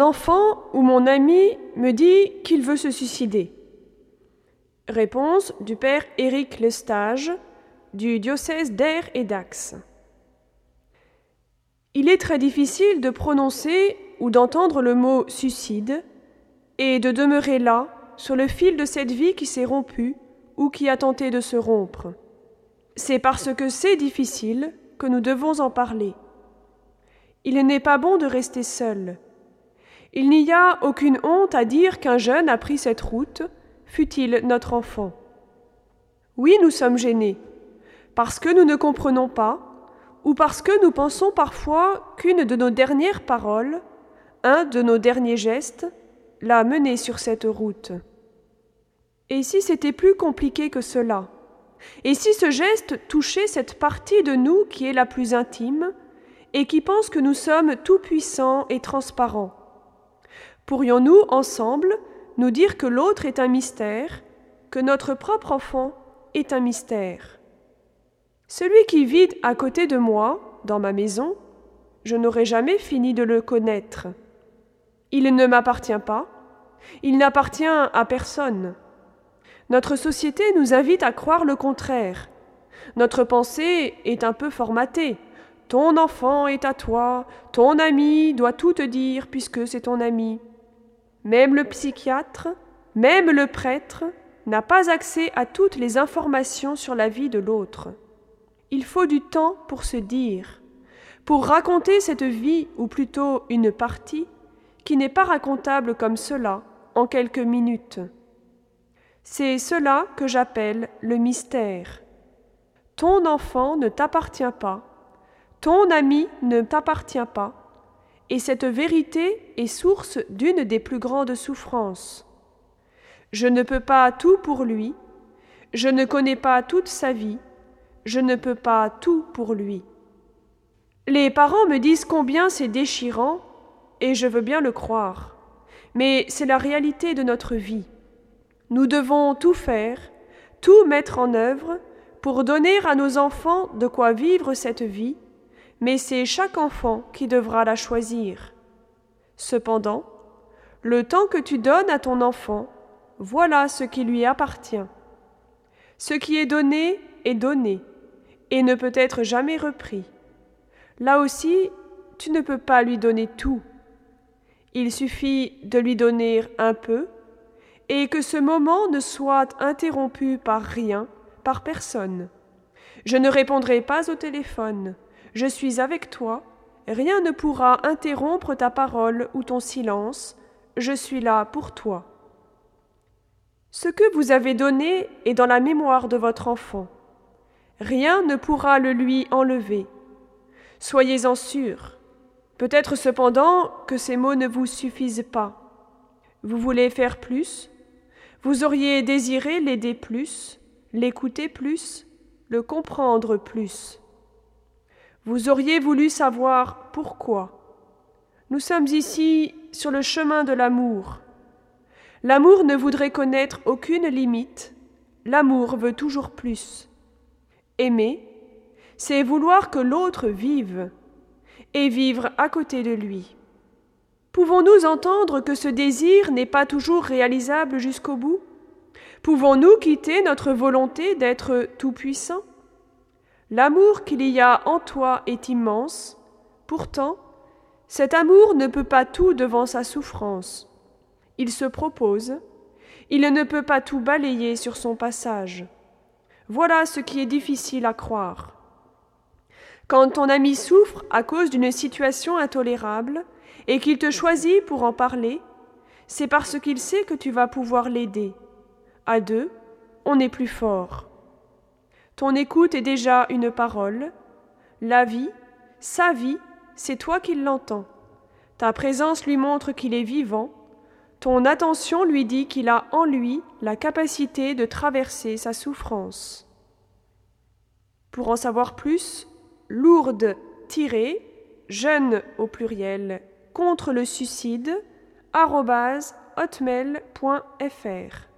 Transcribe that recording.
Enfant ou mon ami me dit qu'il veut se suicider. Réponse du père Éric Lestage du diocèse d'Air et d'Ax. Il est très difficile de prononcer ou d'entendre le mot suicide et de demeurer là, sur le fil de cette vie qui s'est rompue ou qui a tenté de se rompre. C'est parce que c'est difficile que nous devons en parler. Il n'est pas bon de rester seul. Il n'y a aucune honte à dire qu'un jeune a pris cette route, fût-il notre enfant. Oui, nous sommes gênés, parce que nous ne comprenons pas, ou parce que nous pensons parfois qu'une de nos dernières paroles, un de nos derniers gestes, l'a mené sur cette route. Et si c'était plus compliqué que cela? Et si ce geste touchait cette partie de nous qui est la plus intime, et qui pense que nous sommes tout-puissants et transparents? Pourrions-nous, ensemble, nous dire que l'autre est un mystère, que notre propre enfant est un mystère? Celui qui vit à côté de moi, dans ma maison, je n'aurai jamais fini de le connaître. Il ne m'appartient pas, il n'appartient à personne. Notre société nous invite à croire le contraire. Notre pensée est un peu formatée. Ton enfant est à toi, ton ami doit tout te dire puisque c'est ton ami. Même le psychiatre, même le prêtre, n'a pas accès à toutes les informations sur la vie de l'autre. Il faut du temps pour se dire, pour raconter cette vie, ou plutôt une partie, qui n'est pas racontable comme cela, en quelques minutes. C'est cela que j'appelle le mystère. Ton enfant ne t'appartient pas, ton ami ne t'appartient pas, et cette vérité est source d'une des plus grandes souffrances. Je ne peux pas tout pour lui, je ne connais pas toute sa vie, je ne peux pas tout pour lui. Les parents me disent combien c'est déchirant, et je veux bien le croire, mais c'est la réalité de notre vie. Nous devons tout faire, tout mettre en œuvre pour donner à nos enfants de quoi vivre cette vie mais c'est chaque enfant qui devra la choisir. Cependant, le temps que tu donnes à ton enfant, voilà ce qui lui appartient. Ce qui est donné est donné et ne peut être jamais repris. Là aussi, tu ne peux pas lui donner tout. Il suffit de lui donner un peu et que ce moment ne soit interrompu par rien, par personne. Je ne répondrai pas au téléphone. Je suis avec toi, rien ne pourra interrompre ta parole ou ton silence, je suis là pour toi. Ce que vous avez donné est dans la mémoire de votre enfant. Rien ne pourra le lui enlever. Soyez-en sûrs. Peut-être cependant que ces mots ne vous suffisent pas. Vous voulez faire plus? Vous auriez désiré l'aider plus, l'écouter plus, le comprendre plus. Vous auriez voulu savoir pourquoi. Nous sommes ici sur le chemin de l'amour. L'amour ne voudrait connaître aucune limite, l'amour veut toujours plus. Aimer, c'est vouloir que l'autre vive et vivre à côté de lui. Pouvons-nous entendre que ce désir n'est pas toujours réalisable jusqu'au bout? Pouvons-nous quitter notre volonté d'être tout-puissant? L'amour qu'il y a en toi est immense, pourtant, cet amour ne peut pas tout devant sa souffrance. Il se propose, il ne peut pas tout balayer sur son passage. Voilà ce qui est difficile à croire. Quand ton ami souffre à cause d'une situation intolérable et qu'il te choisit pour en parler, c'est parce qu'il sait que tu vas pouvoir l'aider. À deux, on est plus fort. Ton écoute est déjà une parole. La vie, sa vie, c'est toi qui l'entends. Ta présence lui montre qu'il est vivant. Ton attention lui dit qu'il a en lui la capacité de traverser sa souffrance. Pour en savoir plus, lourde jeune au pluriel contre le suicide hotmail.fr